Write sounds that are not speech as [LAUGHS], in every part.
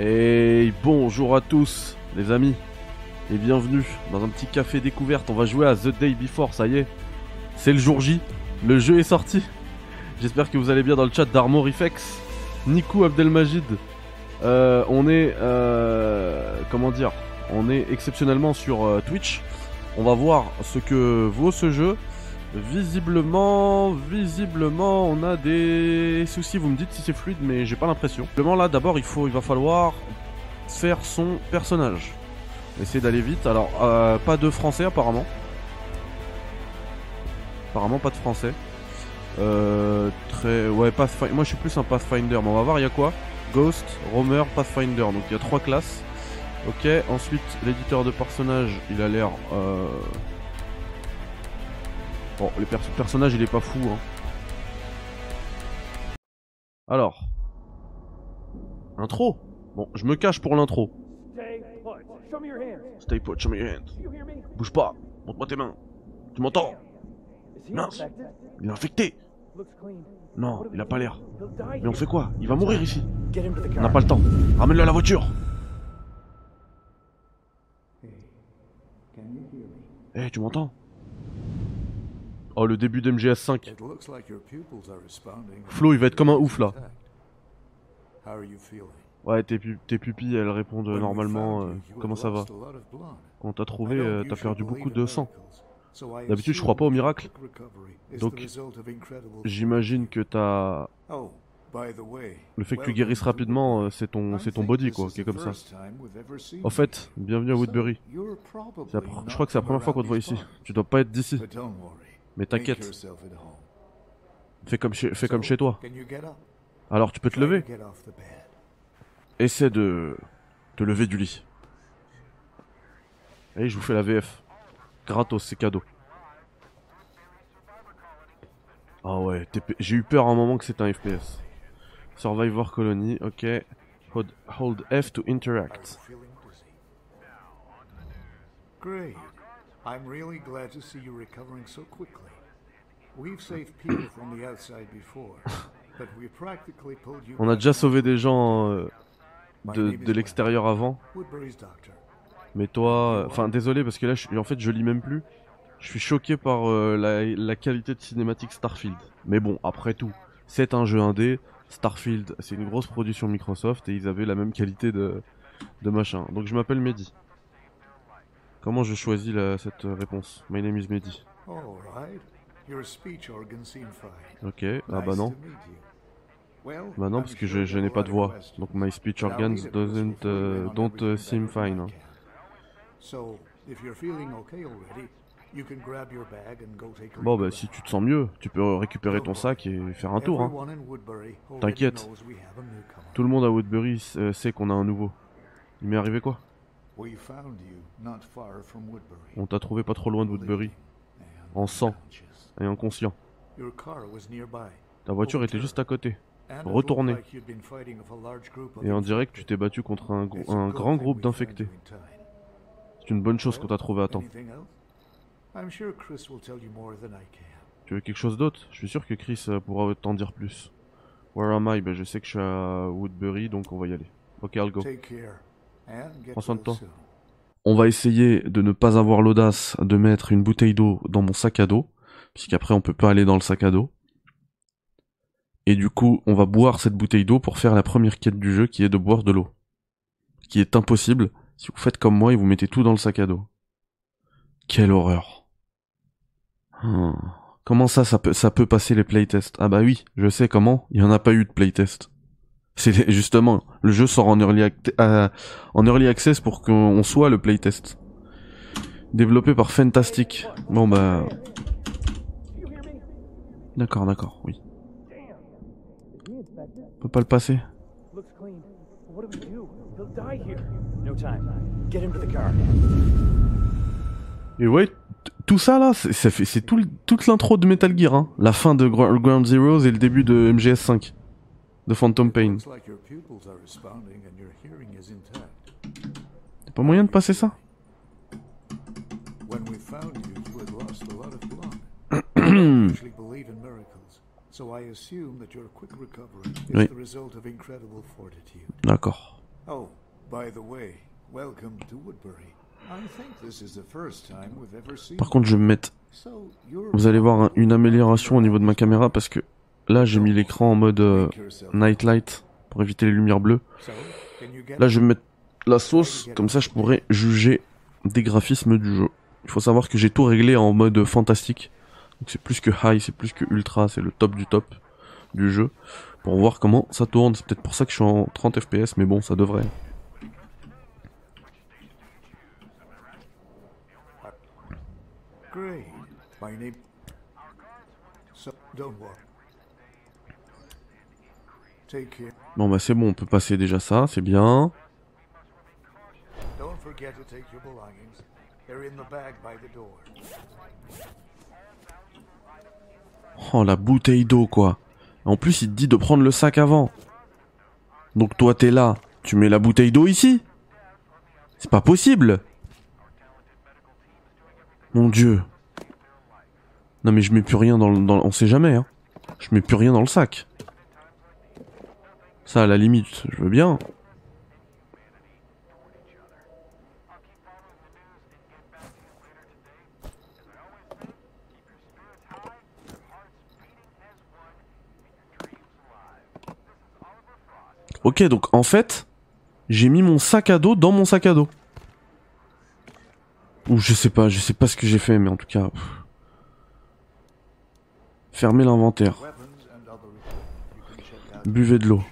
Et bonjour à tous les amis et bienvenue dans un petit café découverte. On va jouer à The Day Before, ça y est. C'est le jour J, le jeu est sorti. J'espère que vous allez bien dans le chat d'Armorifex, Nikou Abdelmajid. Euh, on est euh, comment dire On est exceptionnellement sur euh, Twitch. On va voir ce que vaut ce jeu. Visiblement, visiblement, on a des soucis. Vous me dites si c'est fluide, mais j'ai pas l'impression. Visiblement, là, d'abord, il faut, il va falloir faire son personnage. Essayer d'aller vite. Alors, euh, pas de français apparemment. Apparemment, pas de français. Euh, très, ouais, Pathfinder. Moi, je suis plus un Pathfinder, mais on va voir. Il y a quoi? Ghost, Roamer, Pathfinder. Donc, il y a trois classes. Ok. Ensuite, l'éditeur de personnage, il a l'air. Euh... Bon, le perso personnage, il est pas fou. Hein. Alors. Intro Bon, je me cache pour l'intro. Stay put, show me your hands. Bouge pas, montre-moi tes mains. Tu m'entends? Mince, il est infecté. Non, il a pas l'air. Mais on fait quoi? Il va mourir ici. On n'a pas le temps. Ramène-le à la voiture. Eh, tu m'entends? Oh, le début d'MGS 5. Flo, il va être comme un ouf là. Ouais, tes, tes pupilles, elles répondent normalement. euh, comment ça va? Quand on t'a trouvé, euh, t'as perdu beaucoup de sang? D'habitude, je crois pas au miracle. Donc, j'imagine que t'as. Le fait que tu guérisses rapidement, euh, c'est ton, c'est ton body quoi, qui est comme ça. En fait, bienvenue à Woodbury. Je crois que c'est la première fois qu'on te voit ici. Tu dois pas être d'ici. Mais t'inquiète, fais comme chez, fais comme chez toi. Alors tu peux te lever. Essaie de te lever du lit. Allez, je vous fais la VF. Gratos, c'est cadeau. Ah ouais, j'ai eu peur à un moment que c'était un FPS. Survivor Colony, ok. Hold, hold F to interact. Great. I'm really glad to see you recovering so quickly. On a déjà sauvé des gens euh, de, de l'extérieur avant. Mais toi, enfin désolé parce que là, je, en fait, je lis même plus. Je suis choqué par euh, la, la qualité de cinématique Starfield. Mais bon, après tout, c'est un jeu indé. Starfield, c'est une grosse production Microsoft et ils avaient la même qualité de, de machin. Donc je m'appelle Mehdi. Comment je choisis la- cette euh, réponse? My name is Mehdi. All right. Your speech organ seem fine. Ok, ah bah non. Bah non, parce que je, je n'ai pas de voix. Donc my speech organs doesn't, uh, on don't uh, seem fine. I hein. can. So, if you're feeling okay already, you can grab your bag and go take a Bon bah si tu te sens mieux, tu peux récupérer ton sac et faire un tour. Hein. T'inquiète. Tout le monde à Woodbury euh, sait qu'on a un nouveau. Il m'est arrivé quoi? On t'a trouvé pas trop loin de Woodbury, en sang. Et inconscient. Ta voiture était juste à côté. Of Et en direct, tu infected. t'es battu contre un, un grand groupe d'infectés. C'est une bonne chose qu'on t'a trouvé à temps. Tu veux quelque chose d'autre? Je suis sûr que Chris euh, pourra t'en dire plus. Where am I? Ben je sais que je suis à Woodbury, donc on va y aller. Ok, I'll go. Prends soin de toi. On va essayer de ne pas avoir l'audace de mettre une bouteille d'eau dans mon sac à dos, puisqu'après on peut pas aller dans le sac à dos. Et du coup, on va boire cette bouteille d'eau pour faire la première quête du jeu, qui est de boire de l'eau. Qui est impossible si vous faites comme moi et vous mettez tout dans le sac à dos. Quelle horreur. Hmm. Comment ça, ça peut, ça peut passer les playtests? Ah bah oui, je sais comment, il y en a pas eu de playtest. C'est justement, le jeu sort en early, euh, en early access pour qu'on soit le playtest. Développé par Fantastic. Bon bah... D'accord, d'accord, oui. On peut pas le passer. Et ouais, tout ça là, c'est tout, toute l'intro de Metal Gear, hein. La fin de Gro- Ground Zeroes et le début de MGS5. De Phantom Pain. Y'a pas moyen de passer ça? Believe in miracles, so I assume that your quick recovery is Oui. the result of incredible fortitude. D'accord. Oh, By the way, welcome to Woodbury. I think this is the first time we've ever seen. Par contre, je vais me mettre. Vous allez voir un- une amélioration au niveau de ma caméra parce que là, j'ai mis l'écran en mode euh, Make yourself- night light pour éviter les lumières bleues. Là, je vais mettre la sauce, comme ça, je pourrais juger des graphismes du jeu. Il faut savoir que j'ai tout réglé en mode fantastique. Donc c'est plus que high, c'est plus que ultra, c'est le top du top du jeu. Pour voir comment ça tourne. C'est peut-être pour ça que je suis en 30 FPS, mais bon, ça devrait. Bon bah c'est bon, on peut passer déjà ça, c'est bien. Don't forget to take your belongings. They're in the bag by the door. Oh la bouteille d'eau quoi. En plus il te dit de prendre le sac avant. Donc toi t'es là, tu mets la bouteille d'eau ici C'est pas possible Mon dieu. Non mais je mets plus rien dans le... Dans... On sait jamais hein. Je mets plus rien dans le sac. Ça à la limite, je veux bien. Ok, donc en fait, j'ai mis mon sac à dos dans mon sac à dos. Ou je sais pas, je sais pas ce que j'ai fait, mais en tout cas. Fermez l'inventaire. Buvez de l'eau.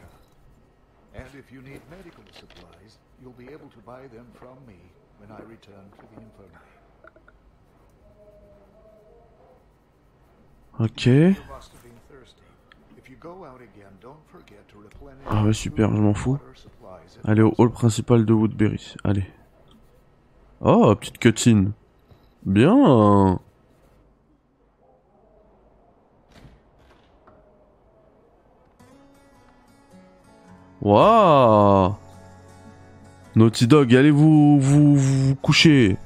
And if you need medical supplies, you'll be able to buy them from me when I return to the infirmary. Ok. Ah ouais, super, je m'en fous. Allez au hall principal de Woodbury. Allez. Oh, petite cutscene. Bien. Waouh. Naughty Dog, allez vous vous vous, vous coucher.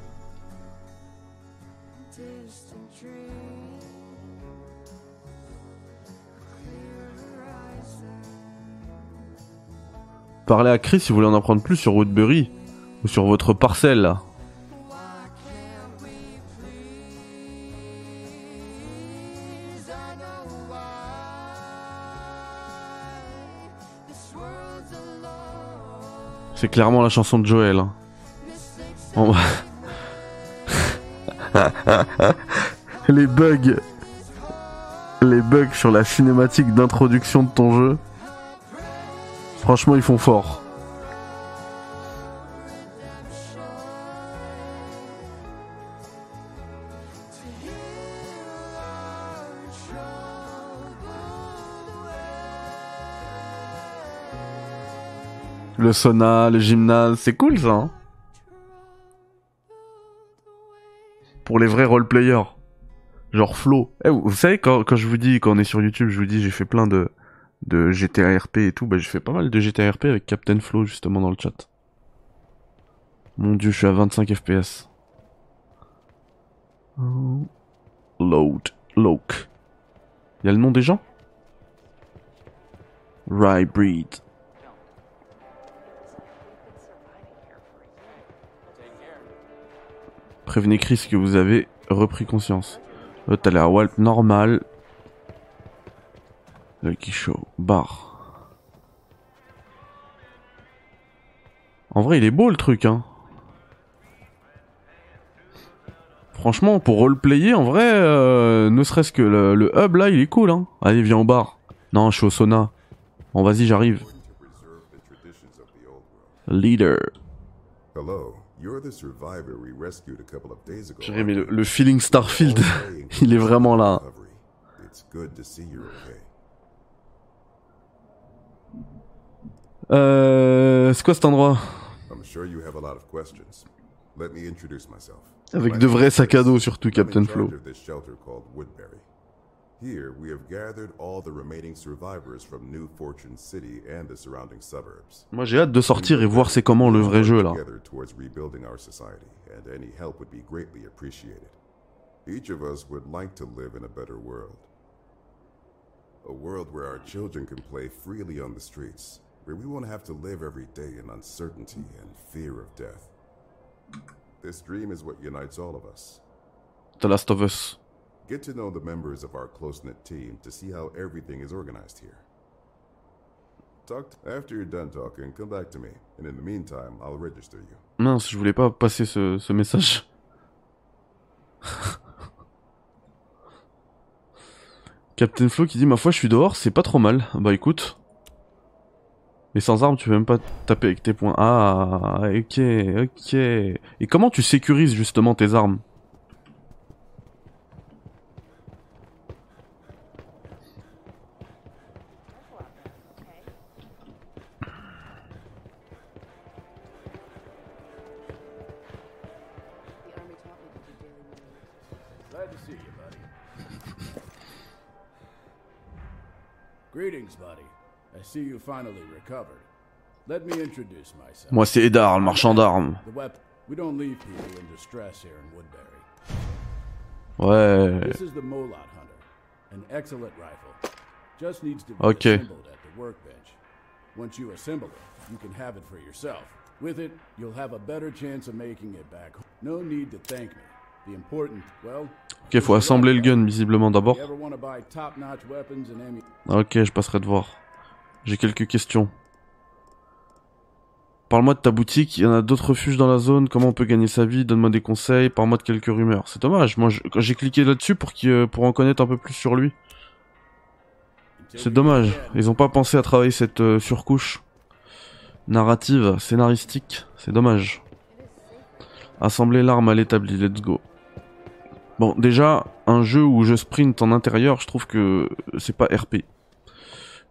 Parlez à Chris si vous voulez en apprendre plus sur Woodbury ou sur votre parcelle. C'est clairement la chanson de Joel. hein. [LAUGHS] Les bugs. Les bugs sur la cinématique d'introduction de ton jeu. Franchement, ils font fort. Le sauna, le gymnase, c'est cool ça. hein Pour les vrais roleplayers. Genre Flo. Eh, vous savez, quand, quand je vous dis, quand on est sur YouTube, je vous dis, j'ai fait plein de, de GTA RP et tout, bah j'ai fait pas mal de GTA RP avec Captain Flo justement dans le chat. Mon dieu, je suis à 25 FPS. Load. Loke. Y a le nom des gens? Rye Breed. Prévenez Chris que vous avez repris conscience. Là, t'as l'air Walt normal. Lucky Show. Bar. En vrai, il est beau le truc, hein. Franchement, pour roleplayer, en vrai, euh, ne serait-ce que le, le hub là, il est cool, hein. Allez, viens au bar. Non, je suis au sauna. Bon, vas-y, j'arrive. Leader. Hello, you're the survivor we rescued a couple of days ago. J'ai mais le, le feeling Starfield, [LAUGHS] il est vraiment là. recovery. It's good to see you're okay. Euh, c'est quoi cet endroit I'm sure you have a lot of questions. Let me introduce myself. Avec de vrais is sacs à dos surtout, Captain in Flo. Here, we have gathered all the remaining survivors from New Fortune City and the surrounding suburbs. Moi j'ai hâte de sortir et voir c'est comment le vrai jeu là. Together towards rebuilding our society, and any help would be greatly appreciated. Each of us would like to live in a better world. A world where our children can play freely on the streets, where we won't have to live every day in uncertainty and fear of death. This dream is what unites all of us. The Last of Us. Get to know the members of our close knit team to see how everything is organized here. Talk after you're done talking, come back to me, and in the meantime, I'll register you. Mince, je voulais pas passer ce, ce message. [LAUGHS] Captain Flo qui dit Ma foi, je suis dehors, c'est pas trop mal. Bah écoute. Mais sans arme, tu peux même pas taper avec tes poings. Ah, ok, ok. Et comment tu sécurises justement tes armes? I see you finally recovered. Let me introduce myself. Moi, c'est Eddard, le marchand d'armes. Ouais. This is the Molot Hunter, an excellent rifle. Just needs to be Okay. assembled at the workbench. Once you assemble it, you can have it for yourself. With it, you'll have a better chance of making it back. home. No need to thank me. The important, well. Ok, faut assembler le gun visiblement d'abord. Ok, je passerai te voir. J'ai quelques questions. Parle-moi de ta boutique, il y en a d'autres refuges dans la zone, comment on peut gagner sa vie, donne-moi des conseils, parle-moi de quelques rumeurs. C'est dommage, moi j'ai cliqué là-dessus pour, euh, pour en connaître un peu plus sur lui. C'est dommage, ils ont pas pensé à travailler cette euh, surcouche narrative, scénaristique, c'est dommage. Assembler l'arme à l'établi, let's go. Bon, déjà, un jeu où je sprint en intérieur, je trouve que c'est pas RP.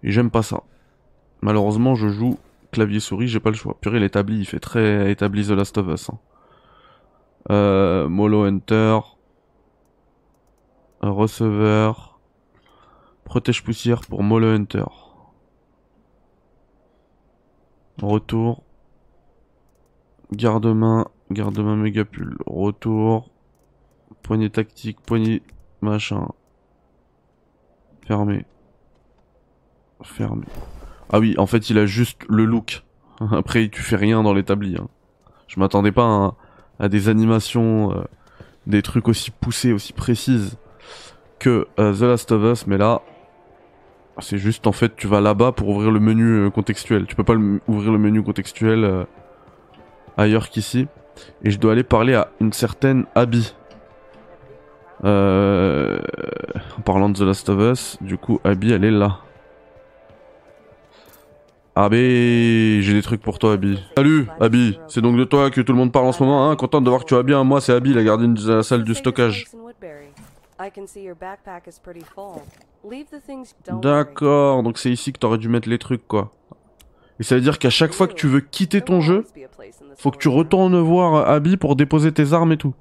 Et j'aime pas ça. Malheureusement, je joue clavier souris, j'ai pas le choix. Purée, l'établi, il fait très établi The Last of Us. hein. Euh, Molo Hunter. Un receveur. Protège poussière pour Molo Hunter. Retour. Garde-main. Garde-main méga pull. Retour. Poignée tactique. Poignée machin. Fermé. Fermé. Ah oui, en fait, il a juste le look. [LAUGHS] Après, tu fais rien dans l'établi. hein. Je m'attendais pas à, des animations, euh, des trucs aussi poussés, aussi précises que euh, The Last of Us, mais là, c'est juste en fait, tu vas là-bas pour ouvrir le menu euh, contextuel. Tu peux pas ouvrir le menu contextuel ailleurs qu'ici. Et je dois aller parler à une certaine Abby. En parlant de The Last of Us, du coup, Abby, elle est là. Abby, j'ai des trucs pour toi, Abby. Salut, Abby. C'est donc de toi que tout le monde parle en ce moment, hein Contente de voir que tu vas bien. Moi, c'est Abby, la gardienne de la salle du stockage. D'accord, donc c'est ici que t'aurais dû mettre les trucs, quoi. Et ça veut dire qu'à chaque fois que tu veux quitter ton jeu, faut que tu retournes voir Abby pour déposer tes armes et tout.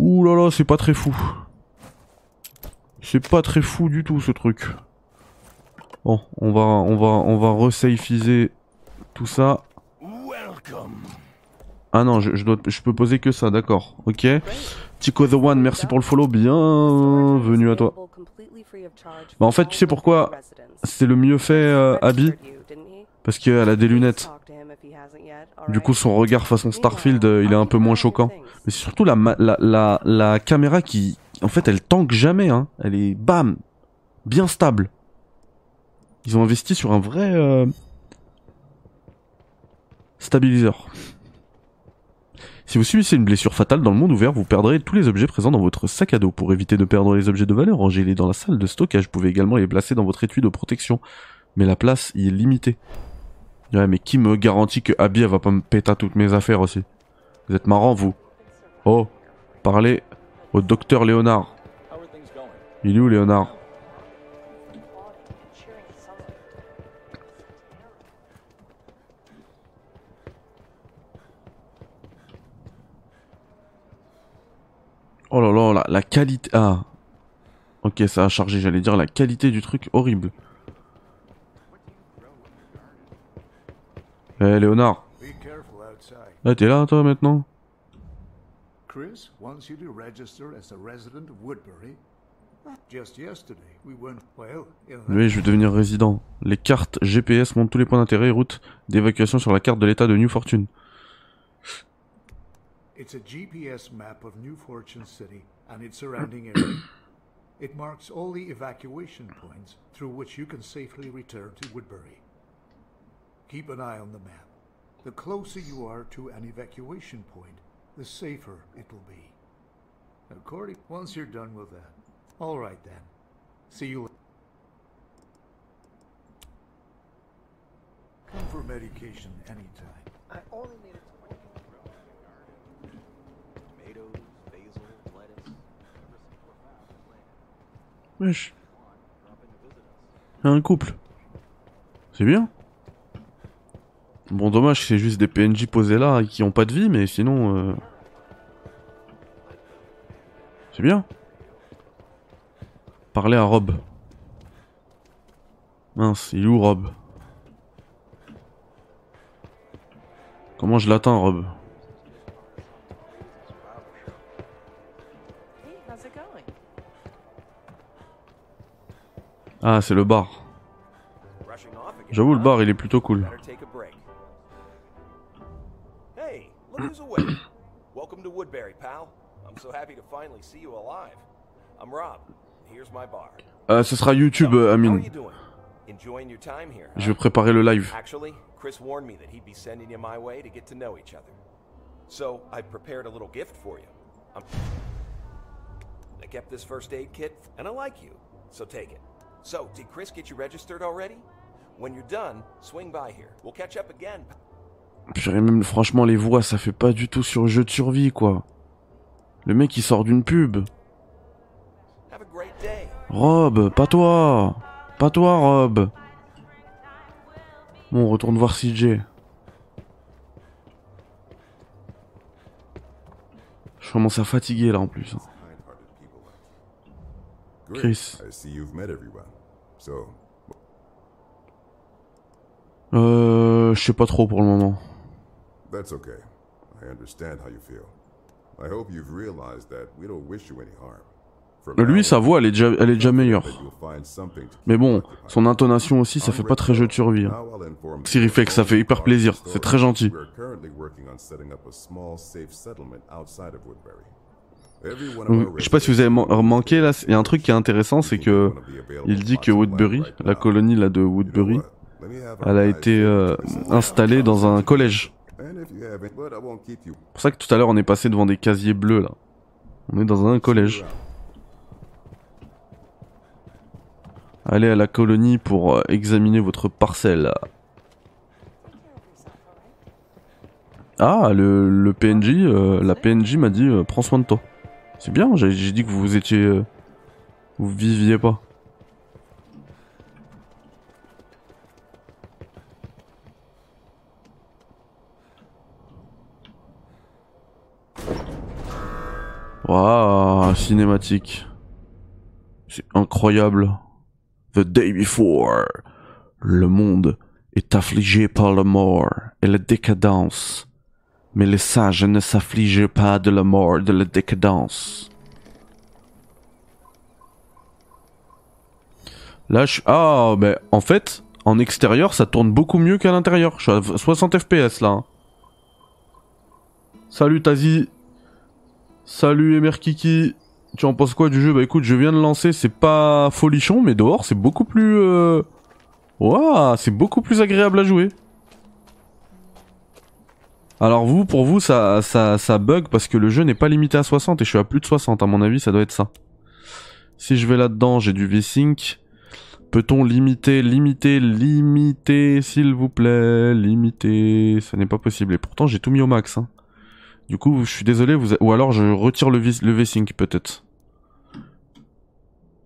Ouh là là, c'est pas très fou. C'est pas très fou du tout ce truc. Bon, on va on va on va resafeiser tout ça. Ah non, je, je dois je peux poser que ça, d'accord. OK. Tico the One, merci pour le follow, bienvenue à toi. Bah en fait, tu sais pourquoi c'est le mieux fait euh, Abby? Parce qu'elle a des lunettes. Du coup, son regard façon Starfield, euh, il est un peu moins choquant. Mais c'est surtout la, la, la, la caméra qui, en fait, elle tanque jamais. Hein. Elle est, bam, bien stable. Ils ont investi sur un vrai euh, stabiliseur. Si vous subissez une blessure fatale dans le monde ouvert, vous perdrez tous les objets présents dans votre sac à dos. Pour éviter de perdre les objets de valeur, rangez-les dans la salle de stockage. Vous pouvez également les placer dans votre étui de protection. Mais la place y est limitée. Ouais, mais qui me garantit que Abby va pas me péter toutes mes affaires aussi? Vous êtes marrant, vous. Oh, parlez au docteur Léonard. Il est où, Léonard? Oh là là, la, la qualité... Ah. Ok, ça a chargé, j'allais dire la qualité du truc horrible. Eh, Léonard. Careful outside. Eh, t'es là, toi, maintenant? Chris wants you to register as a resident of Woodbury Just yesterday, we went, well, in Oui, je vais devenir résident. Les cartes GPS montrent tous les points d'intérêt et routes d'évacuation sur la carte de l'état de New Fortune. It's a GPS map of New Fortune City and its surrounding area. [COUGHS] It marks all the evacuation points through which you can safely return to Woodbury. Keep an eye on the map. The closer you are to an evacuation point, the safer it will be. According, once you're done with that. All right then. See you later. Come for medication anytime. I only needed Wesh. Un couple. C'est bien. Bon, dommage, c'est juste des PNJ posés là qui ont pas de vie, mais sinon. euh, C'est bien. Parler à Rob. Mince, il est où Rob? Comment je l'atteins, Rob? Ah, c'est le bar. J'avoue, le bar, il est plutôt cool. Hey, look who's awake. Welcome to Woodbury, pal. I'm so happy to finally see you alive. I'm Rob. Here's my bar. Euh, ce sera YouTube, euh, Amine. Je vais préparer le live. Actually, Chris warned me that he'd be sending you my way to get to know each other. So I prepared a little gift for you. I'm I kept this first aid kit, and I like you, so take it. So, did Chris get you registered already? When you're done, swing by here. We'll catch up again. Purée, même franchement, les voix, ça fait pas du tout sur jeu de survie, quoi. Le mec, il sort d'une pub. Rob, pas toi Pas toi, Rob Bon, on retourne voir CJ. Je commence à fatiguer, là, en plus. hein. Chris. So, Euh... Je sais pas trop pour le moment. that's okay. I understand how you feel. I hope you've realized that we don't wish you any harm. Lui, sa voix, elle est déjà, elle est déjà meilleure. Mais bon, son intonation aussi, ça fait pas très jeu de survie. hein. Ça fait hyper plaisir. C'est très gentil. Je sais pas si vous avez remarqué là, il y a un truc qui est intéressant, c'est que il dit que Woodbury, la colonie là de Woodbury, elle a été euh, installée dans un collège. C'est pour ça que tout à l'heure on est passé devant des casiers bleus là. On est dans un collège. Allez à la colonie pour euh, examiner votre parcelle. Ah, le, le PNJ, euh, la PNJ m'a dit euh, prends soin de toi. C'est bien, j'ai dit que vous étiez. euh, vous viviez pas. Waouh, cinématique. C'est incroyable. The day before. Le monde est affligé par la mort et la décadence. Mais les sages ne s'affligent pas de la mort de la décadence. Là, je... Ah, mais en fait, en extérieur, ça tourne beaucoup mieux qu'à l'intérieur. Je suis à 60 FPS là. hein. Salut Tazi. Salut Emerkiki. Tu en penses quoi du jeu? Bah écoute, je viens de lancer, c'est pas folichon, mais dehors c'est beaucoup plus... Euh... C'est beaucoup plus agréable à jouer. Alors vous, pour vous, ça, ça, ça bug parce que le jeu n'est pas limité à 60 et je suis à plus de 60, à mon avis ça doit être ça. Si je vais là-dedans, j'ai du V-Sync. Peut-on limiter, limiter, limiter, s'il vous plaît, limiter Ça n'est pas possible. Et pourtant j'ai tout mis au max. Hein. Du coup, je suis désolé, vous ou alors je retire le, le V-Sync peut-être.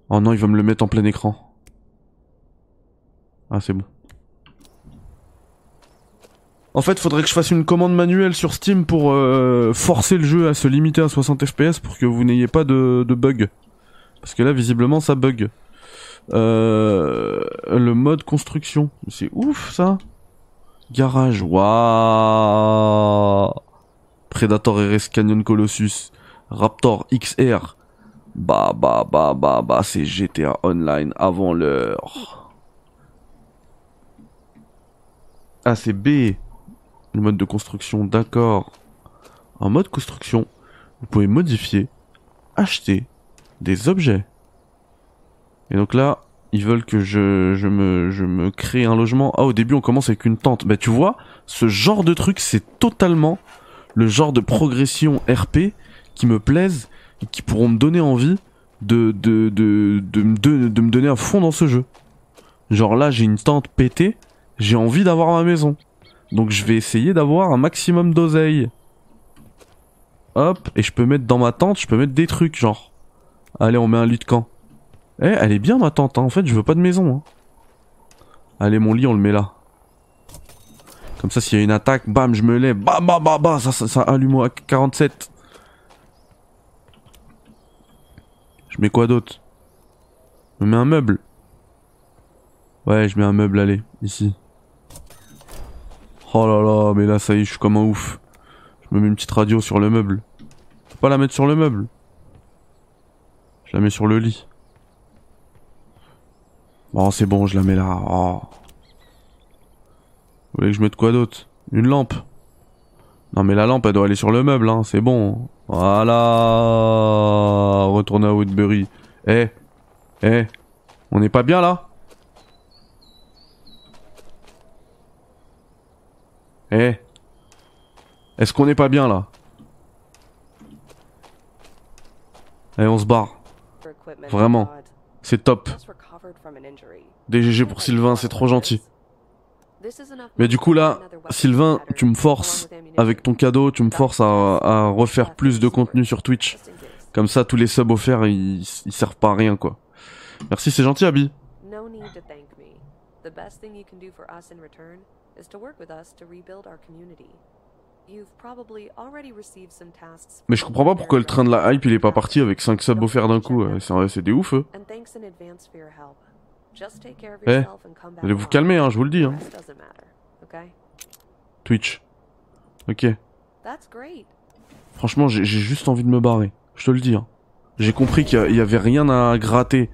Oh non, il va me le mettre en plein écran. Ah, c'est bon. En fait, faudrait que je fasse une commande manuelle sur Steam pour euh, forcer le jeu à se limiter à 60 FPS pour que vous n'ayez pas de, bug. Parce que là, visiblement, ça bug. Euh, le mode construction. C'est ouf, ça. Garage. Waouh. Predator RS Canyon Colossus. Raptor XR. Bah, bah, bah, bah, bah, c'est GTA Online avant l'heure. Ah, c'est B. Le mode de construction, d'accord. En mode construction, vous pouvez modifier, acheter des objets. Et donc là, ils veulent que je, je, me, crée un logement. Ah, au début, on commence avec une tente. Bah, tu vois, ce genre de truc, c'est totalement le genre de progression RP qui me plaisent et qui pourront me donner envie de, de, de, de, me donner à fond dans ce jeu. Genre là, j'ai une tente pétée, j'ai envie d'avoir ma maison. Donc je vais essayer d'avoir un maximum d'oseille. Hop, et je peux mettre dans ma tente, je peux mettre des trucs, genre. Allez, on met un lit de camp. Eh, elle est bien ma tente, hein. en fait, je veux pas de maison. hein. Allez, mon lit, on le met là. Comme ça, s'il y a une attaque, bam, je me lève. Bah, bah, bah, bah, ça, ça, ça allume à 47. Je mets quoi d'autre? Je mets un meuble. Ouais, je mets un meuble, allez, ici. Oh là là, mais là, ça y est, je suis comme un ouf. Je me mets une petite radio sur le meuble. Faut pas la mettre sur le meuble. Je la mets sur le lit. Bon, c'est bon, je la mets là. Oh. Vous voulez que je mette quoi d'autre? Une lampe Non mais la lampe elle doit aller sur le meuble, hein, c'est bon. Voilà Retourner à Woodbury. Eh Eh On n'est pas bien là? Eh Est-ce qu'on n'est pas bien là? Eh on se barre. Vraiment. C'est top. DGG pour Sylvain, c'est trop gentil. Mais du coup là, Sylvain, tu me forces avec ton cadeau, tu me forces à, à refaire plus de contenu sur Twitch. Comme ça, tous les subs offerts, ils, ils servent pas à rien quoi. Merci, c'est gentil, Abby. Is to work with us to rebuild our community. Mais je comprends pas pourquoi le train de la hype il est pas parti avec 5 subs offerts d'un coup. C'est des ouf eux. And thanks in advance for your help. Just take care of Eh. Vous allez vous calmer, hein, je vous le dis. Hein. Twitch. Ok. That's great. Franchement, j'ai juste envie de me barrer. Je te le dis. hein. J'ai compris qu'il y avait rien à gratter.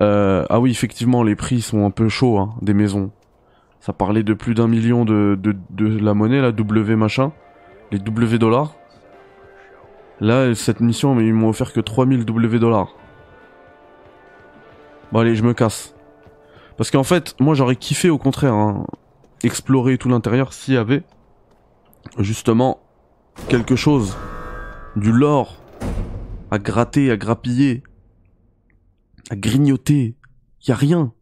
Euh, ah oui, effectivement, les prix sont un peu chauds hein, des maisons. Ça parlait de plus d'un million de, de, de la monnaie, la W machin. Les W dollars. Là, cette mission, ils m'ont offert que 3000 W dollars. Bon allez, je me casse. Parce qu'en fait, moi j'aurais kiffé au contraire, hein, explorer tout l'intérieur s'il y avait justement quelque chose, du lore, à gratter, à grappiller, à grignoter. Y a rien.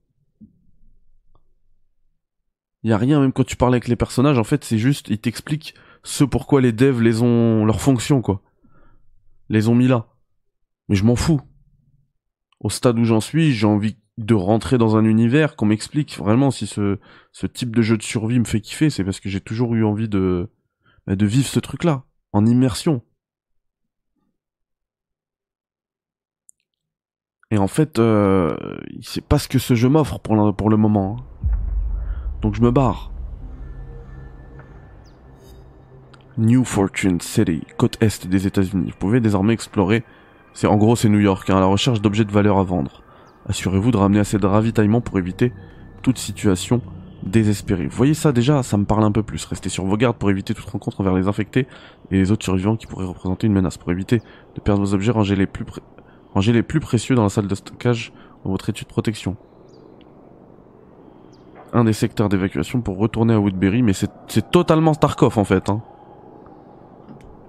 Y a rien, même quand tu parles avec les personnages, en fait, c'est juste, ils t'expliquent ce pourquoi les devs les ont, leur fonction, quoi. Les ont mis là. Mais je m'en fous. Au stade où j'en suis, j'ai envie de rentrer dans un univers, qu'on m'explique vraiment si ce, ce type de jeu de survie me fait kiffer, c'est parce que j'ai toujours eu envie de, bah, de vivre ce truc-là, en immersion. Et en fait, euh, c'est pas ce que ce jeu m'offre pour le, pour le moment. hein. Donc je me barre. New Fortune City, côte est des États-Unis. Vous pouvez désormais explorer. C'est en gros c'est New York, hein, à la recherche d'objets de valeur à vendre. Assurez-vous de ramener assez de ravitaillement pour éviter toute situation désespérée. Vous voyez ça déjà, ça me parle un peu plus. Restez sur vos gardes pour éviter toute rencontre envers les infectés et les autres survivants qui pourraient représenter une menace. Pour éviter de perdre vos objets, rangez les plus, pré- les plus précieux dans la salle de stockage dans votre étude de protection. Un des secteurs d'évacuation pour retourner à Woodbury, mais c'est totalement Tarkov en fait. Hein.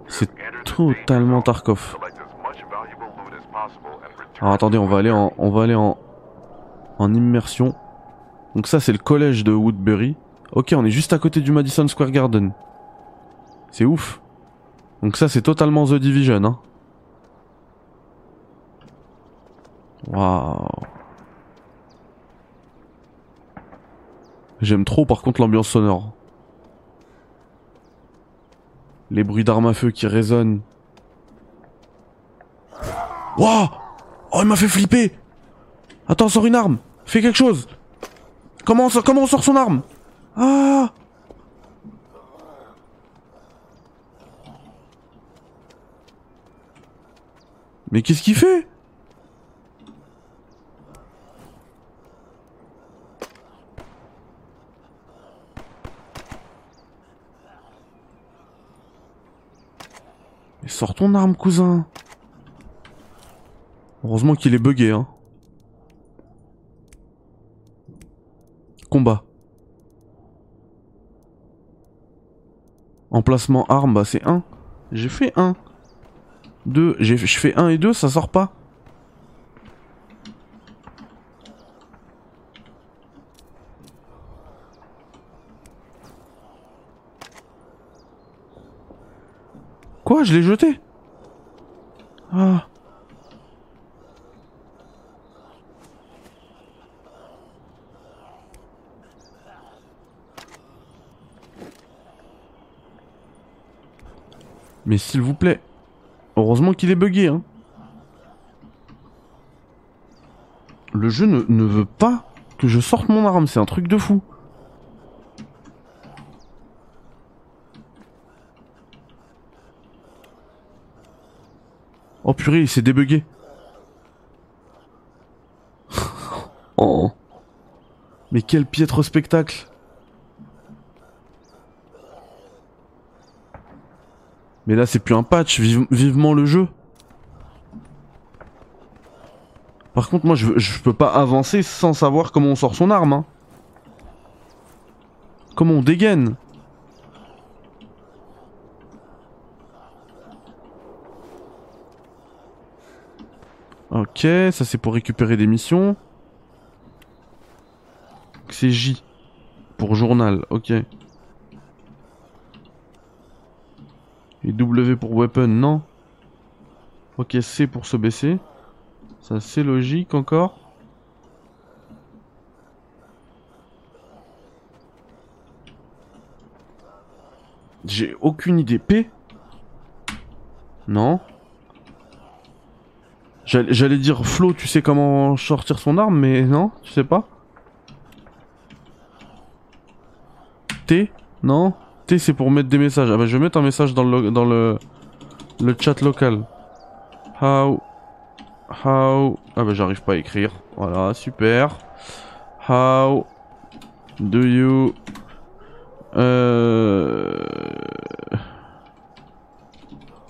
C'est totalement Tarkov. Alors attendez, on va aller en, on va aller en, en immersion. Donc ça c'est le collège de Woodbury. Ok, on est juste à côté du Madison Square Garden. C'est ouf. Donc ça c'est totalement The Division. Hein. Waouh. J'aime trop par contre l'ambiance sonore. Les bruits d'armes à feu qui résonnent. Waouh Oh, il m'a fait flipper! Attends, sors une arme! Fais quelque chose! Comment on sort, comment on sort son arme? Ah! Mais qu'est-ce qu'il fait? Sors ton arme, cousin. Heureusement qu'il est bugué, hein. Combat. Emplacement arme, bah c'est 1. J'ai fait 1. 2. Je fais 1 et 2, ça sort pas. Je l'ai jeté Ah. Mais s'il vous plaît. Heureusement qu'il est bugué, hein. Le jeu ne, ne veut pas que je sorte mon arme, c'est un truc de fou. Oh purée, il s'est débugué. oh. Mais quel piètre spectacle. Mais là, c'est plus un patch, vive- vivement le jeu. Par contre, moi, je, je peux pas avancer sans savoir comment on sort son arme. hein. Comment on dégaine. Ok, ça c'est pour récupérer des missions. C'est J. Pour journal, ok. Et W pour weapon, non. Ok, C pour se baisser. Ça c'est logique encore. J'ai aucune idée. P? Non. J'allais dire Flo, tu sais comment sortir son arme, mais non, tu sais pas. T Non T c'est pour mettre des messages. Ah bah je vais mettre un message dans le dans le le chat local. How How Ah bah j'arrive pas à écrire. Voilà, super. How do you euh,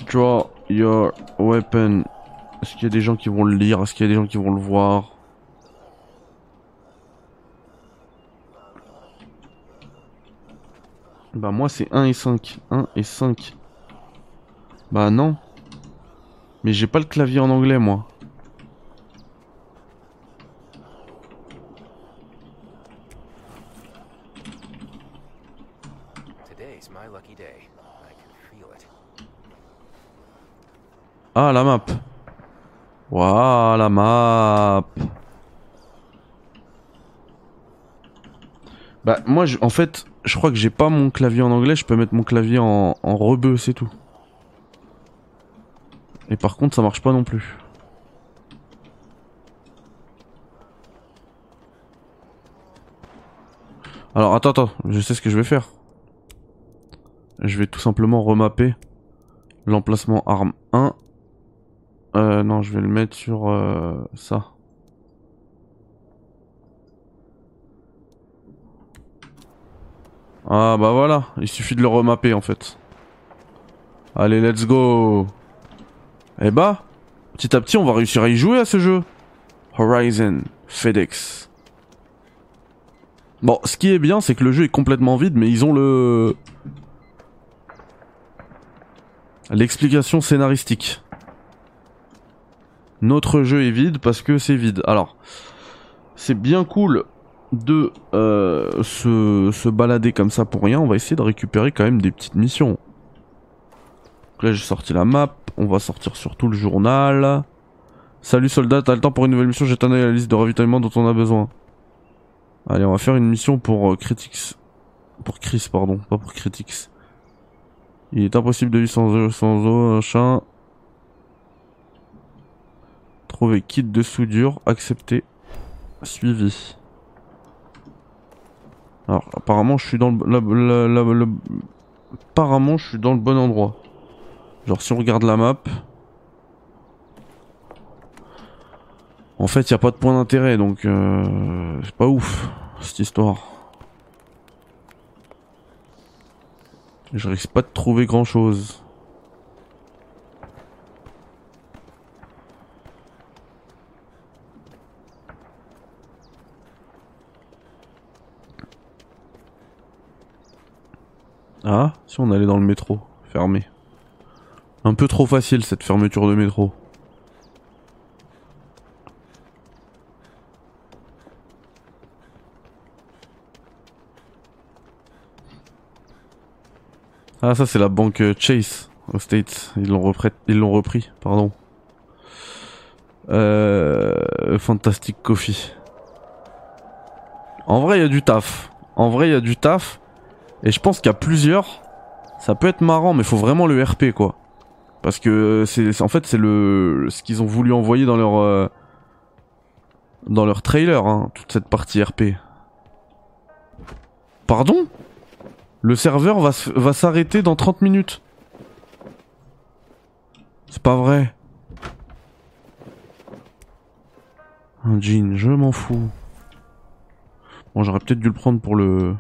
draw your weapon? Est-ce qu'il y a des gens qui vont le lire? Est-ce qu'il y a des gens qui vont le voir? Bah moi c'est 1 et 5. 1 et 5. Bah non. Mais j'ai pas le clavier en anglais moi. Ah la map. Waouh la map. Bah moi en fait je crois que j'ai pas mon clavier en anglais, je peux mettre mon clavier en, en rebeu, c'est tout. Et par contre ça marche pas non plus. Alors attends attends, je sais ce que je vais faire. Je vais tout simplement remapper l'emplacement arme 1 euh, non, je vais le mettre sur euh, ça. Ah bah voilà, il suffit de le remapper en fait. Allez, let's go. Eh bah, petit à petit, on va réussir à y jouer à ce jeu. Horizon FedEx. Bon, ce qui est bien, c'est que le jeu est complètement vide, mais ils ont le l'explication scénaristique. Notre jeu est vide parce que c'est vide. Alors, c'est bien cool de euh, se, balader comme ça pour rien. On va essayer de récupérer quand même des petites missions. Donc là, j'ai sorti la map. On va sortir surtout le journal. Salut soldat, t'as le temps pour une nouvelle mission? Jette un la liste de ravitaillement dont on a besoin. Allez, on va faire une mission pour euh. Pour Chris, pardon, pas pour Critics. Il est impossible de vivre sans eau, sans. Trouver kit de soudure, accepté, suivi. Alors, apparemment, je suis dans le, la- la- apparemment, je suis dans le bon endroit. Genre, si on regarde la map, en fait, il y a pas de point d'intérêt, donc euh, c'est pas ouf cette histoire. Je risque pas de trouver grand chose. Ah, si on allait dans le métro, fermé. Un peu trop facile cette fermeture de métro. Ah ça c'est la banque euh, Chase aux States. Ils l'ont repris, pardon. Euh, Fantastic Coffee. En vrai il y a du taf. En vrai il y a du taf. Et je pense a plusieurs. Ça peut être marrant mais faut vraiment le RP quoi. Parce que c'est en fait c'est le ce qu'ils ont voulu envoyer dans leur euh, dans leur trailer hein, toute cette partie RP. Pardon? Le serveur va va s'arrêter dans 30 minutes. C'est pas vrai. Un jean, je m'en fous. Bon, j'aurais peut-être dû le prendre pour le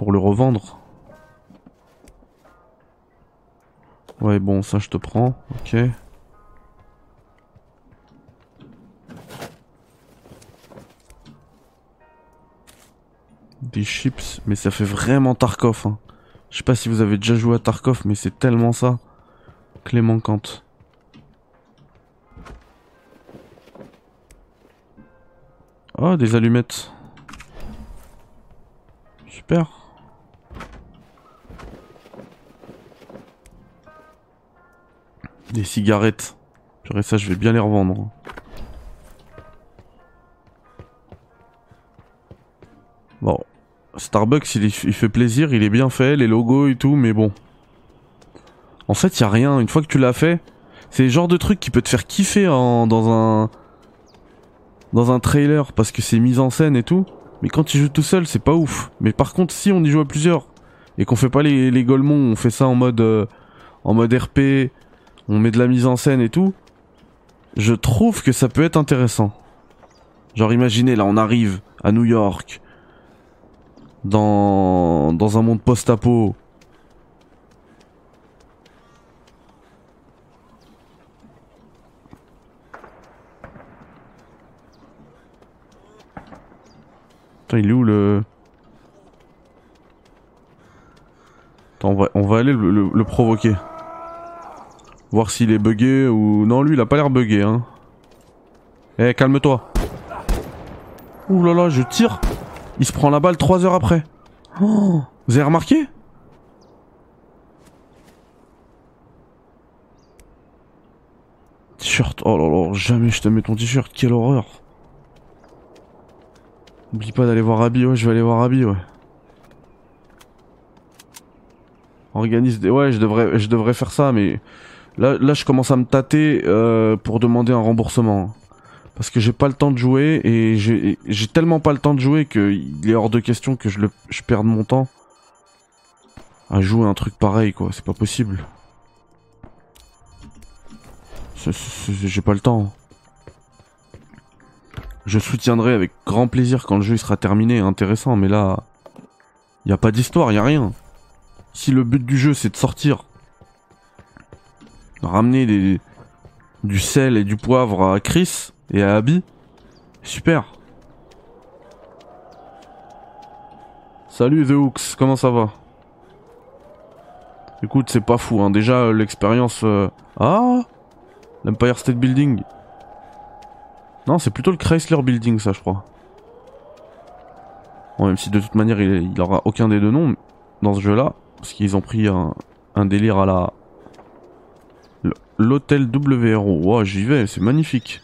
pour le revendre. Ouais, bon, ça je te prends. OK. Des chips, mais ça fait vraiment Tarkov. Hein. Je sais pas si vous avez déjà joué à Tarkov, mais c'est tellement ça. Clément Kant. Oh, des allumettes. Super. Des cigarettes. Purée, ça, je vais bien les revendre. Bon. Starbucks, il, fait plaisir, il est bien fait, les logos et tout, mais bon. En fait, y a rien. Une fois que tu l'as fait, c'est le genre de truc qui peut te faire kiffer en- dans un dans un trailer parce que c'est mis en scène et tout. Mais quand tu joues tout seul, c'est pas ouf. Mais par contre, si on y joue à plusieurs et qu'on fait pas les, les golemons, on fait ça en mode euh, en mode RP, on met de la mise en scène et tout, je trouve que ça peut être intéressant. Genre imaginez là, on arrive à New York dans un monde post-apo. Putain, il est où le... Attends, on va, aller le, le- le provoquer. Voir s'il est buggé ou... Non, lui, il a pas l'air buggé, hein. Eh, calme-toi. Ouh là là, je tire. Il se prend la balle 3 heures après. Vous avez remarqué? T-shirt, oh là là, jamais je te mets ton t-shirt, quelle horreur. N'oublie pas d'aller voir Abby, ouais, je vais aller voir Abby, ouais. Organise des... Ouais, je devrais, je devrais faire ça, mais... Là, je commence à me tâter euh, pour demander un remboursement. Parce que j'ai pas le temps de jouer, et j'ai tellement pas le temps de jouer qu'il est hors de question que je, perde mon temps à jouer un truc pareil, quoi. C'est pas possible. J'ai pas le temps. Je soutiendrai avec grand plaisir quand le jeu sera terminé intéressant, mais là, y a pas d'histoire, y a rien. Si le but du jeu c'est de sortir, ramener du sel et du poivre à Chris et à Abby, super. Salut The Hooks, comment ça va? Écoute, c'est pas fou, hein. déjà euh, l'expérience... euh, Ah L'Empire State Building non, c'est plutôt le Chrysler Building, ça, je crois. Bon, même si de toute manière, il, il aura aucun des deux noms dans ce jeu-là, parce qu'ils ont pris un délire à la. L'hôtel WRO. Wow, j'y vais, c'est magnifique.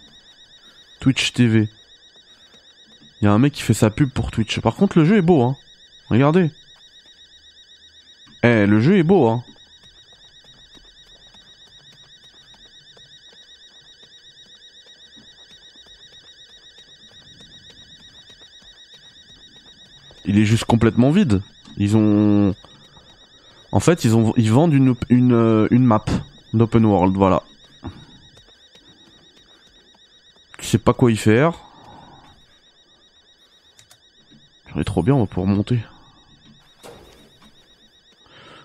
Twitch TV. Il y a un mec qui fait sa pub pour Twitch. Par contre, le jeu est beau, hein. Regardez. Eh, le jeu est beau, hein. il est juste complètement vide. Ils ont. En fait, ils, ont... ils vendent une, une, euh, une map d'open world, voilà. Tu sais pas quoi y faire. J'aurais trop bien, on va pouvoir monter.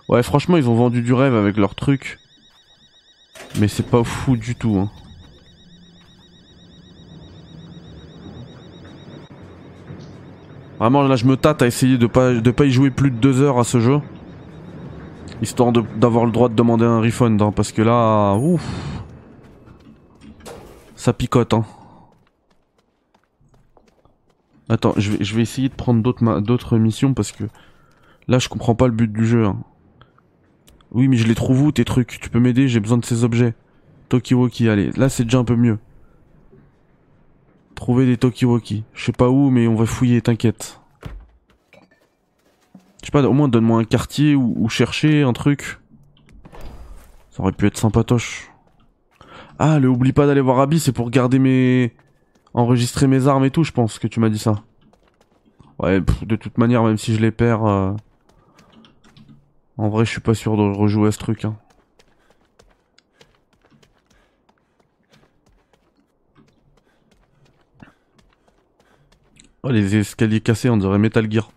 Ouais, franchement, ils ont vendu du rêve avec leur truc. Mais c'est pas fou du tout, hein. Vraiment, là, je me tâte à essayer de pas, de pas y jouer plus de deux heures à ce jeu. Histoire d'avoir le droit de demander un refund, hein, parce que là, ouf. Ça picote, hein. Attends, je vais, essayer de prendre d'autres missions parce que là, je comprends pas le but du jeu. hein. Oui, mais je les trouve où tes trucs? Tu peux m'aider? J'ai besoin de ces objets. Tokiwoki, allez, là c'est déjà un peu mieux. Trouver des Tokiwoki. Je sais pas où, mais on va fouiller, t'inquiète. Je sais pas, au moins donne-moi un quartier ou, chercher un truc. Ça aurait pu être sympatoche. Ah, le oublie pas d'aller voir Abby, c'est pour garder mes... Enregistrer mes armes et tout, je pense que tu m'as dit ça. Ouais, de toute manière, même si je les perds... euh, En vrai, je suis pas sûr de rejouer à ce truc. Hein. Oh, les escaliers cassés, on dirait Metal Gear.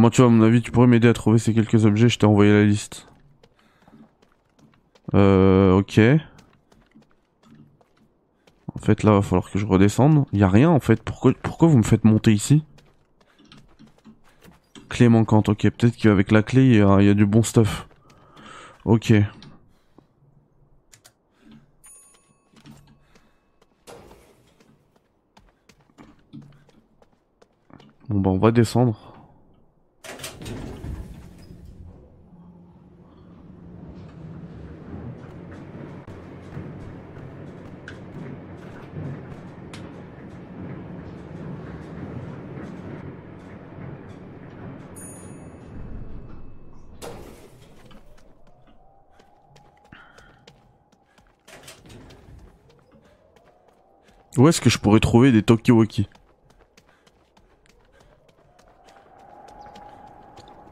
Comment tu vas, à mon avis, tu pourrais m'aider à trouver ces quelques objets Je t'ai envoyé la liste. Euh, ok. En fait, là, va falloir que je redescende. Y a rien, en fait. Pourquoi, pourquoi vous me faites monter ici? Clé manquante, ok. Peut-être qu'avec la clé, il y, y a du bon stuff. Ok. Bon, bah, on va descendre. Est-ce que je pourrais trouver des Tokiwoki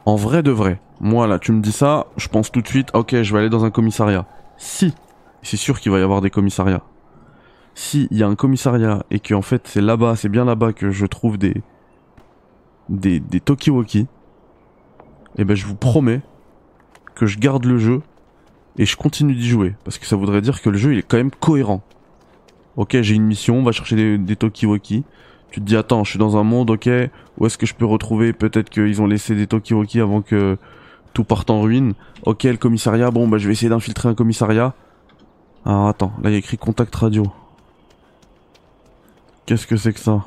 En vrai de vrai, moi là, tu me dis ça, je pense tout de suite, ok, je vais aller dans un commissariat. Si, c'est sûr qu'il va y avoir des commissariats. Si il y a un commissariat et que en fait c'est là-bas, c'est bien là-bas que je trouve des des, des Tokiwoki, et ben je vous promets que je garde le jeu et je continue d'y jouer parce que ça voudrait dire que le jeu il est quand même cohérent. Ok, j'ai une mission, on va chercher des, des Tokiwoki. Tu te dis, attends, je suis dans un monde, ok, où est-ce que je peux retrouver Peut-être qu'ils ont laissé des Tokiwoki avant que tout parte en ruine. Ok, le commissariat, bon, bah je vais essayer d'infiltrer un commissariat. Alors attends, là il y a écrit contact radio. Qu'est-ce que c'est que ça?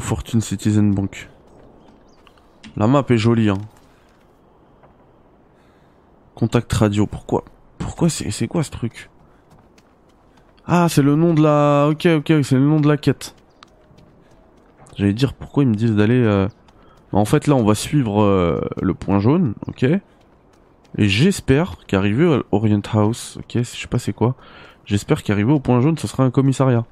Fortune Citizen Bank. La map est jolie, hein. Contact radio, pourquoi? Pourquoi c'est quoi ce truc? Ah, c'est le nom de la... Ok, ok, c'est le nom de la quête. J'allais dire pourquoi ils me disent d'aller... euh, En fait, là, on va suivre euh, le point jaune, ok Et j'espère qu'arrivé à Orient House, ok, je sais pas c'est quoi, j'espère qu'arrivé au point jaune, ce sera un commissariat.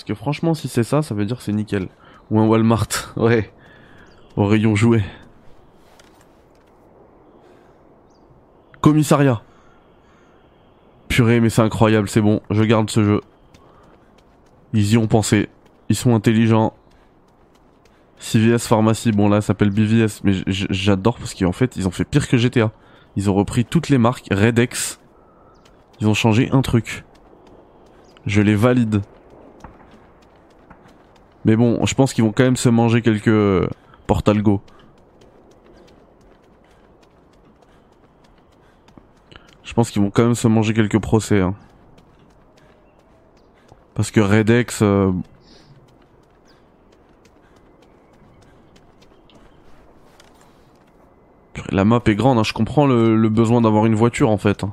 Parce que franchement, si c'est ça, ça veut dire c'est nickel. Ou un Walmart, [LAUGHS] ouais. Au rayon jouet. Commissariat. Purée, mais c'est incroyable, c'est bon, je garde ce jeu. Ils y ont pensé. Ils sont intelligents. CVS Pharmacie, bon là ça s'appelle BVS, mais j'adore parce qu'en fait ils ont fait pire que GTA. Ils ont repris toutes les marques, Redex. Ils ont changé un truc. Je les valide. Mais bon, je pense qu'ils vont quand même se manger quelques euh, Portal Go. Je pense qu'ils vont quand même se manger quelques procès. hein. Parce que Redex... euh, La map est grande, hein, je comprends le, le besoin d'avoir une voiture en fait. hein.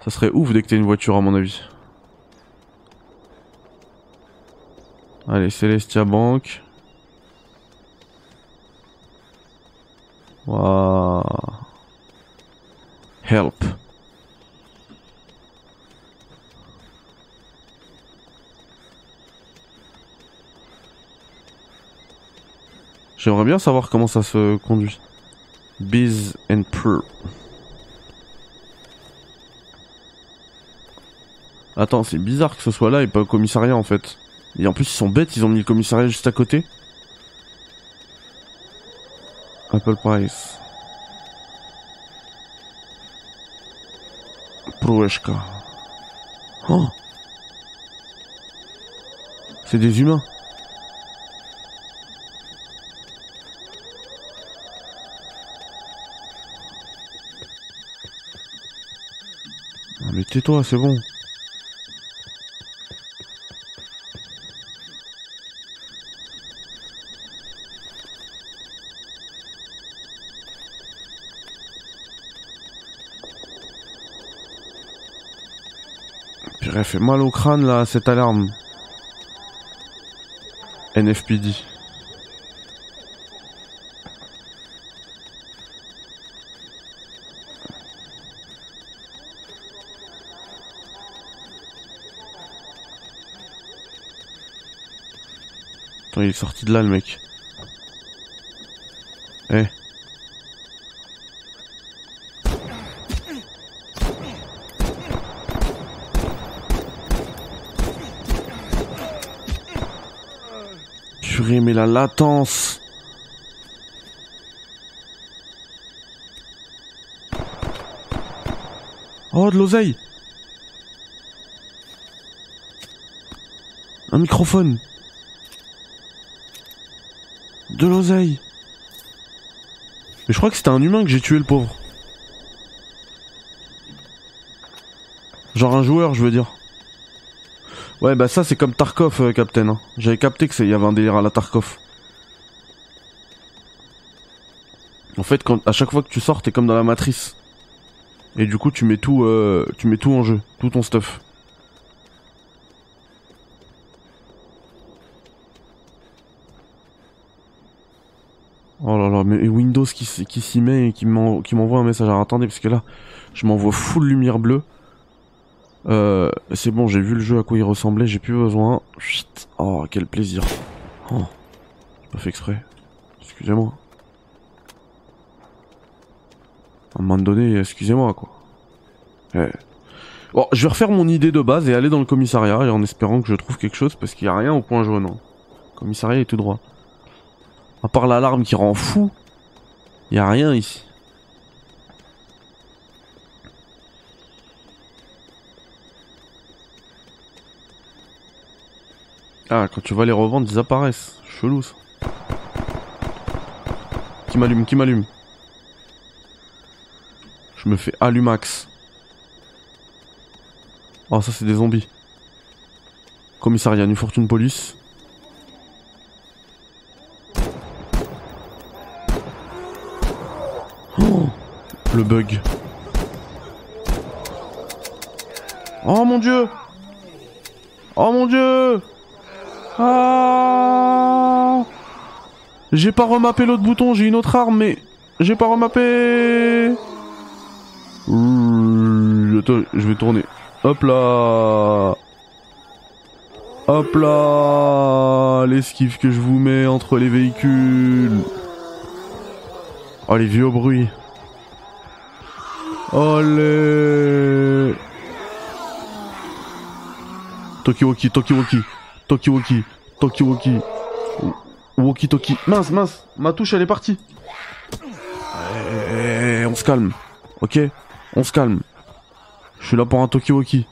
Ça serait ouf dès que t'aies une voiture à mon avis. Allez, Celestia Bank. Wow. Help. J'aimerais bien savoir comment ça se conduit. Biz and Purr. Attends, c'est bizarre que ce soit là et pas au commissariat en fait. Et en plus, ils sont bêtes, ils ont mis le commissariat juste à côté. Apple Price. Prueshka. Oh C'est des humains. Ah, Mais tais-toi, c'est bon. Purée, fait mal au crâne là, cette alarme. NFPD. Attends, il est sorti de là le mec. Eh. Purée, mais la latence. Oh, de l'oseille. Un microphone. De l'oseille. Mais je crois que c'était un humain que j'ai tué le pauvre. Genre un joueur, je veux dire. Ouais, bah ça c'est comme Tarkov, euh, Captain. hein. J'avais capté que c'est- il y avait un délire à la Tarkov. En fait, à chaque fois que tu sors, t'es comme dans la matrice. Et du coup, tu mets tout, euh, tu mets tout en jeu, tout ton stuff. Oh là là, mais Windows qui, qui s'y met et qui m'envoie un message. Alors attendez, parce que là, je m'envoie full lumière bleue. Euh, c'est bon, j'ai vu le jeu à quoi il ressemblait, j'ai plus besoin. Chut. Oh, quel plaisir. Oh, pas fait exprès. Excusez-moi. À un moment donné, excusez-moi, quoi. Eh. Bon, je vais refaire mon idée de base et aller dans le commissariat et en espérant que je trouve quelque chose parce qu'il y a rien au point jaune. hein. Le commissariat est tout droit. À part l'alarme qui rend fou, il y a rien ici. Ah, quand tu vas les revendre, ils apparaissent. Chelou. Qui m'allume, qui m'allume? Je me fais allumax. Oh, ça c'est des zombies. Commissariat, New Fortune Police. Oh, le bug. Oh mon dieu Oh mon dieu Ah J'ai pas remappé l'autre bouton, j'ai une autre arme, mais j'ai pas remappé. Attends, je vais tourner. Hop là Hop là L'esquive que je vous mets entre les véhicules. Oh les vieux bruits. Oh les... Tokiwoki, Tokiwoki, Tokiwoki, Tokiwoki, Woki Toki. Mince, mince, ma touche elle est partie. Eh, on se calme, ok? On se calme. Je suis là pour un Tokiwoki.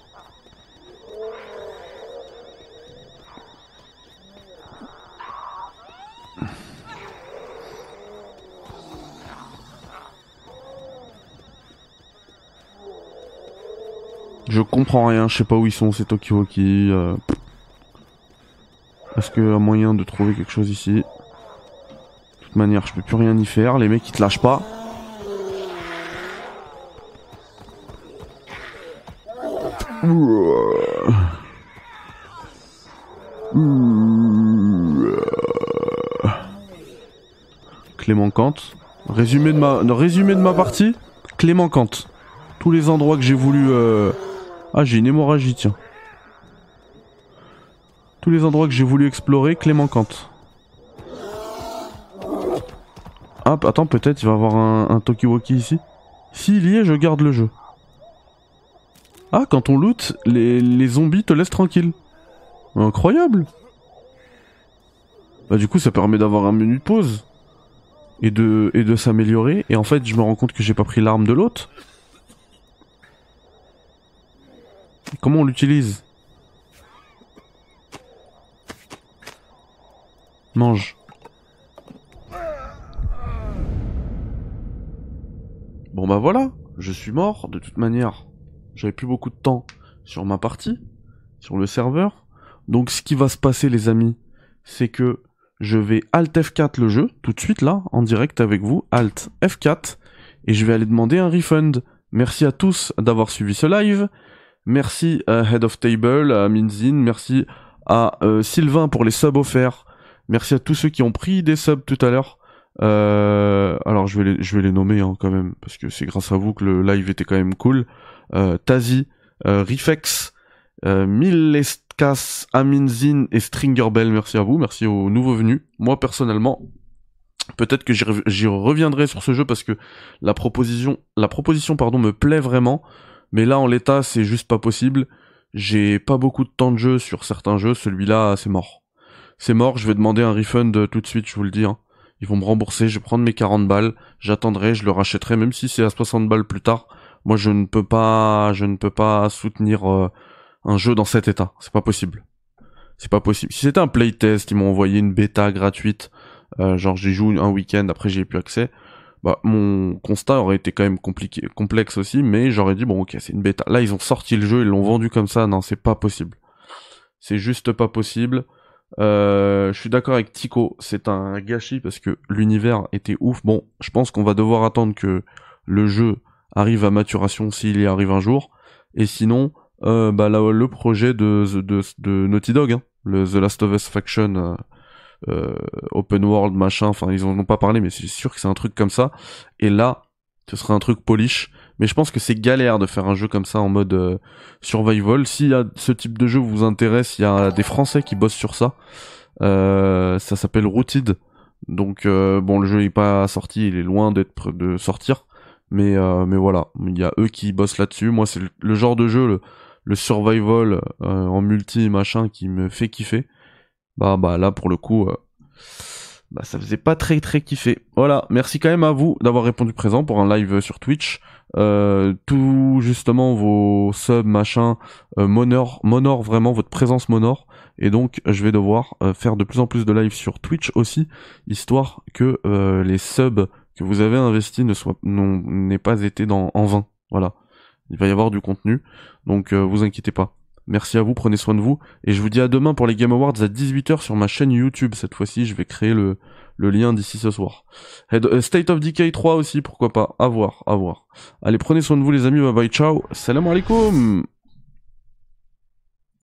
Je comprends rien, je sais pas où ils sont ces Tokiwoki. euh. Est-ce qu'il y a moyen de trouver quelque chose ici? De toute manière, je peux plus rien y faire. Les mecs ils te lâchent pas. Clément Kant. Résumé de ma, résumé de ma partie. Clément Kant. Tous les endroits que j'ai voulu. euh, Ah, j'ai une hémorragie, tiens. Les endroits que j'ai voulu explorer, Clément Kant. Ah, attends, peut-être il va y avoir un, un Tokiwoki ici. S'il y est, je garde le jeu. Ah, quand on loot, les, les zombies te laissent tranquille. Incroyable. Bah du coup, ça permet d'avoir un menu de pause. Et de, et de s'améliorer. Et en fait, je me rends compte que j'ai pas pris l'arme de l'autre. Comment on l'utilise? Mange. Bon bah voilà, je suis mort de toute manière. J'avais plus beaucoup de temps sur ma partie, sur le serveur. Donc ce qui va se passer les amis, c'est que je vais Alt F4 le jeu, tout de suite là, en direct avec vous, Alt F4, et je vais aller demander un refund. Merci à tous d'avoir suivi ce live. Merci à Head of Table, à Minzin, merci à euh, Sylvain pour les subs offerts. Merci à tous ceux qui ont pris des subs tout à l'heure. Euh, alors je vais les, je vais les nommer hein, quand même parce que c'est grâce à vous que le live était quand même cool. Euh, Tazi, euh, Rifex, euh, Millescas, Aminzin et Stringer Bell. Merci à vous, merci aux nouveaux venus. Moi personnellement, peut-être que j'y reviendrai sur ce jeu parce que la proposition, la proposition pardon me plaît vraiment. Mais là en l'état c'est juste pas possible. J'ai pas beaucoup de temps de jeu sur certains jeux. Celui-là c'est mort. C'est mort. Je vais demander un refund euh, tout de suite. Je vous le dis. hein. Ils vont me rembourser, je vais prendre mes 40 balles, j'attendrai, je le rachèterai, même si c'est à 60 balles plus tard. Moi, je ne peux pas, je ne peux pas soutenir euh, un jeu dans cet état. C'est pas possible. C'est pas possible. Si c'était un playtest, ils m'ont envoyé une bêta gratuite, euh, genre j'y joue un week-end, après j'ai plus accès. Bah, mon constat aurait été quand même compliqué, complexe aussi, mais j'aurais dit bon ok, c'est une bêta. Là, ils ont sorti le jeu, ils l'ont vendu comme ça. Non, c'est pas possible. C'est juste pas possible. Euh, je suis d'accord avec Tico, c'est un gâchis parce que l'univers était ouf. Bon, je pense qu'on va devoir attendre que le jeu arrive à maturation s'il y arrive un jour. Et sinon, euh, bah là, le projet de, Naughty Dog, hein, The Last of Us Faction, euh, euh, open world, machin, enfin ils en ont pas parlé, mais c'est sûr que c'est un truc comme ça. Et là, ce serait un truc polish. Mais je pense que c'est galère de faire un jeu comme ça en mode euh, survival. Si ce type de jeu vous intéresse, il y a des Français qui bossent sur ça. Euh, ça s'appelle Rooted. Donc euh, bon, le jeu est pas sorti, il est loin d'être de sortir. Mais voilà, il y a eux qui bossent là-dessus. Moi, c'est le, genre de jeu, le, le survival en multi machin qui me fait kiffer. Bah bah là pour le coup. bah ça faisait pas très très kiffer. Voilà, merci quand même à vous d'avoir répondu présent pour un live sur Twitch. Euh, tout justement vos subs machin euh, m'honore m'honore vraiment votre présence m'honore et donc je vais devoir euh, faire de plus en plus de live sur Twitch aussi histoire que euh, les subs que vous avez investis ne soient n'aient pas été dans en vain. Voilà, il va y avoir du contenu donc vous inquiétez pas. Merci à vous, prenez soin de vous. Et je vous dis à demain pour les Game Awards à 18h sur ma chaîne YouTube. Cette fois-ci, je vais créer le, le lien d'ici ce soir. Euh, State of Decay 3 aussi, pourquoi pas. À voir, à voir. Allez, prenez soin de vous les amis, bye bye, ciao. Salam alaikum